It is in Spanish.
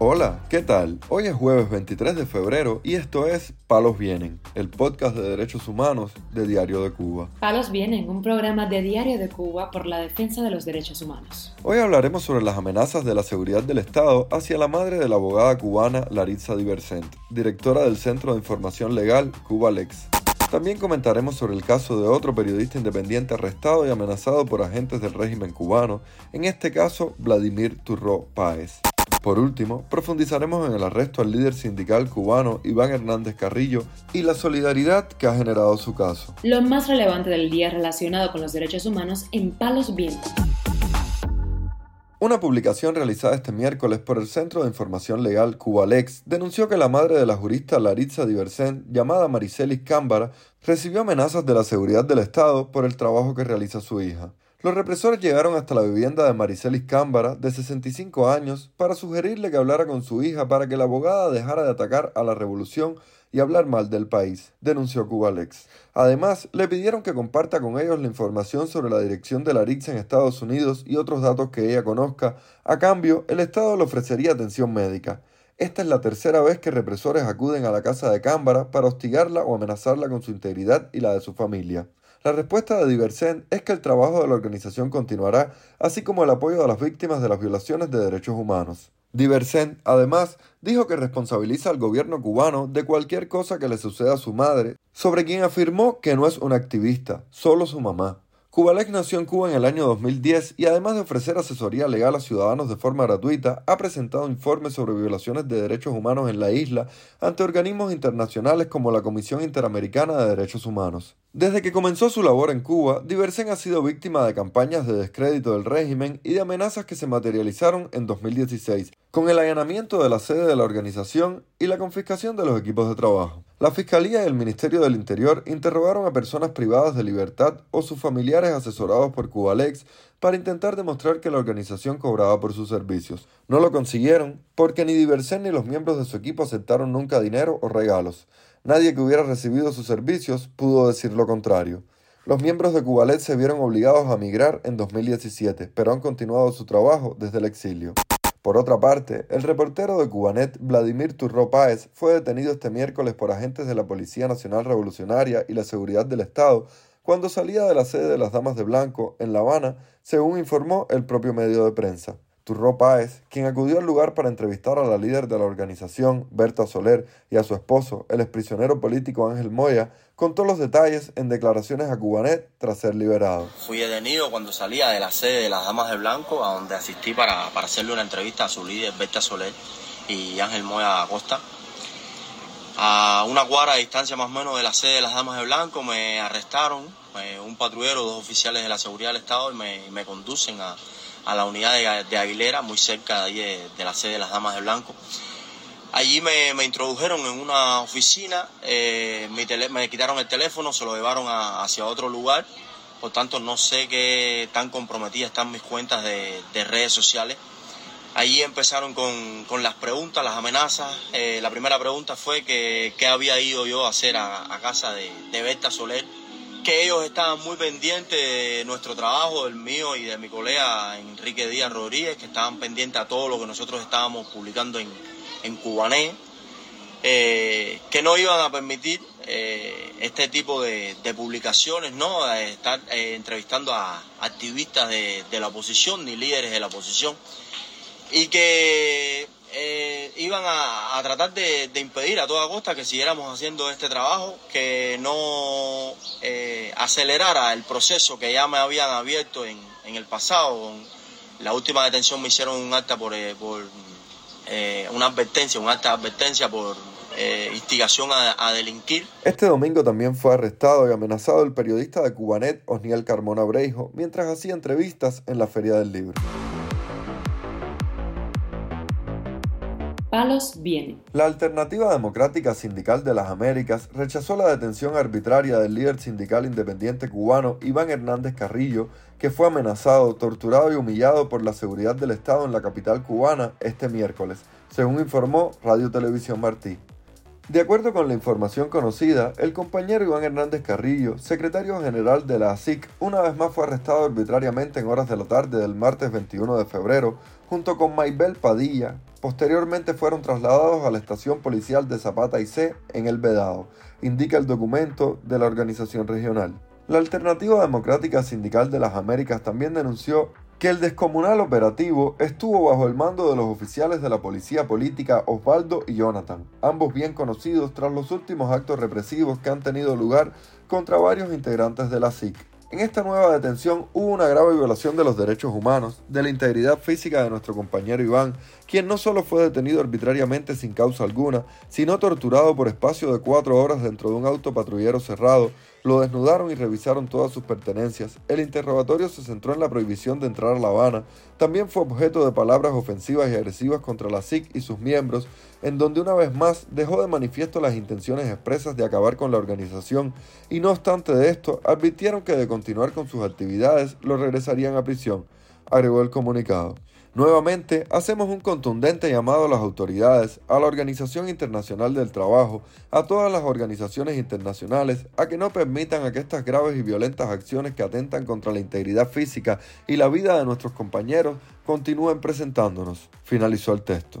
Hola, ¿qué tal? Hoy es jueves 23 de febrero y esto es Palos Vienen, el podcast de derechos humanos de Diario de Cuba. Palos Vienen, un programa de Diario de Cuba por la defensa de los derechos humanos. Hoy hablaremos sobre las amenazas de la seguridad del Estado hacia la madre de la abogada cubana Laritza Diversent, directora del Centro de Información Legal Cubalex. También comentaremos sobre el caso de otro periodista independiente arrestado y amenazado por agentes del régimen cubano, en este caso Vladimir Turró Páez. Por último, profundizaremos en el arresto al líder sindical cubano Iván Hernández Carrillo y la solidaridad que ha generado su caso. Lo más relevante del día relacionado con los derechos humanos en Palos Vientos. Una publicación realizada este miércoles por el Centro de Información Legal Cubalex denunció que la madre de la jurista Laritza Diversén, llamada Maricelis Cámbara, recibió amenazas de la seguridad del Estado por el trabajo que realiza su hija. Los represores llegaron hasta la vivienda de Maricelis Cámbara, de 65 años, para sugerirle que hablara con su hija para que la abogada dejara de atacar a la revolución y hablar mal del país, denunció Cubalex. Además, le pidieron que comparta con ellos la información sobre la dirección de la RIX en Estados Unidos y otros datos que ella conozca. A cambio, el Estado le ofrecería atención médica. Esta es la tercera vez que represores acuden a la casa de Cámbara para hostigarla o amenazarla con su integridad y la de su familia. La respuesta de Diversen es que el trabajo de la organización continuará, así como el apoyo a las víctimas de las violaciones de derechos humanos. Diversen, además, dijo que responsabiliza al gobierno cubano de cualquier cosa que le suceda a su madre, sobre quien afirmó que no es una activista, solo su mamá. Cubalex nació en Cuba en el año 2010 y además de ofrecer asesoría legal a ciudadanos de forma gratuita, ha presentado informes sobre violaciones de derechos humanos en la isla ante organismos internacionales como la Comisión Interamericana de Derechos Humanos. Desde que comenzó su labor en Cuba, Diversen ha sido víctima de campañas de descrédito del régimen y de amenazas que se materializaron en 2016, con el allanamiento de la sede de la organización y la confiscación de los equipos de trabajo. La Fiscalía y el Ministerio del Interior interrogaron a personas privadas de libertad o sus familiares asesorados por Cubalex para intentar demostrar que la organización cobraba por sus servicios. No lo consiguieron porque ni Diversen ni los miembros de su equipo aceptaron nunca dinero o regalos. Nadie que hubiera recibido sus servicios pudo decir lo contrario. Los miembros de Cubalex se vieron obligados a migrar en 2017, pero han continuado su trabajo desde el exilio. Por otra parte, el reportero de Cubanet, Vladimir Turro Páez, fue detenido este miércoles por agentes de la Policía Nacional Revolucionaria y la Seguridad del Estado cuando salía de la sede de las Damas de Blanco, en La Habana, según informó el propio medio de prensa. Turro Páez, quien acudió al lugar para entrevistar a la líder de la organización, Berta Soler, y a su esposo, el exprisionero político Ángel Moya, contó los detalles en declaraciones a Cubanet tras ser liberado. Fui detenido cuando salía de la sede de las Damas de Blanco, a donde asistí para, para hacerle una entrevista a su líder, Berta Soler, y Ángel Moya Acosta. A una cuadra de distancia más o menos de la sede de las Damas de Blanco me arrestaron eh, un patrullero, dos oficiales de la seguridad del Estado y me, me conducen a a la unidad de, Aguilera, muy cerca de, de, la sede de las Damas de Blanco. Allí me, introdujeron en una oficina, eh, me quitaron el teléfono, se lo llevaron hacia otro lugar, por tanto no sé qué tan comprometidas están mis cuentas de, redes sociales. Allí empezaron con, las preguntas, las amenazas. Eh, la primera pregunta fue qué había ido yo a hacer a, casa de, de Berta Soler, que ellos estaban muy pendientes de nuestro trabajo, el mío y de mi colega Enrique Díaz Rodríguez, que estaban pendientes a todo lo que nosotros estábamos publicando en, en Cubané, eh, que no iban a permitir eh, este tipo de, publicaciones, ¿no? estar eh, entrevistando a activistas de, de la oposición ni líderes de la oposición, y que eh, iban a, tratar de, impedir a toda costa que siguiéramos haciendo este trabajo, que no eh, acelerara el proceso que ya me habían abierto en, el pasado. La última detención me hicieron un acta por, eh, una advertencia, un acta de advertencia por instigación a, delinquir. Este domingo también fue arrestado y amenazado el periodista de Cubanet, Osniel Carmona Breijo, mientras hacía entrevistas en la Feria del Libro. Palos viene. La Alternativa Democrática Sindical de las Américas rechazó la detención arbitraria del líder sindical independiente cubano Iván Hernández Carrillo, que fue amenazado, torturado y humillado por la seguridad del Estado en la capital cubana este miércoles, según informó Radio Televisión Martí. De acuerdo con la información conocida, el compañero Iván Hernández Carrillo, secretario general de la ASIC, una vez más fue arrestado arbitrariamente en horas de la tarde del martes 21 de febrero, junto con Maybel Padilla. Posteriormente fueron trasladados a la estación policial de Zapata y C en El Vedado, indica el documento de la organización regional. La Alternativa Democrática Sindical de las Américas también denunció que el descomunal operativo estuvo bajo el mando de los oficiales de la policía política Osvaldo y Jonathan, ambos bien conocidos tras los últimos actos represivos que han tenido lugar contra varios integrantes de la SIC. En esta nueva detención hubo una grave violación de los derechos humanos, de la integridad física de nuestro compañero Iván, quien no solo fue detenido arbitrariamente sin causa alguna, sino torturado por espacio de cuatro horas dentro de un auto patrullero cerrado, lo desnudaron y revisaron todas sus pertenencias. El interrogatorio se centró en la prohibición de entrar a La Habana. También fue objeto de palabras ofensivas y agresivas contra la SIC y sus miembros, en donde una vez más dejó de manifiesto las intenciones expresas de acabar con la organización y no obstante de esto, advirtieron que de continuar con sus actividades lo regresarían a prisión, agregó el comunicado. Nuevamente, hacemos un contundente llamado a las autoridades, a la Organización Internacional del Trabajo, a todas las organizaciones internacionales, a que no permitan a que estas graves y violentas acciones que atentan contra la integridad física y la vida de nuestros compañeros continúen presentándonos. Finalizó el texto.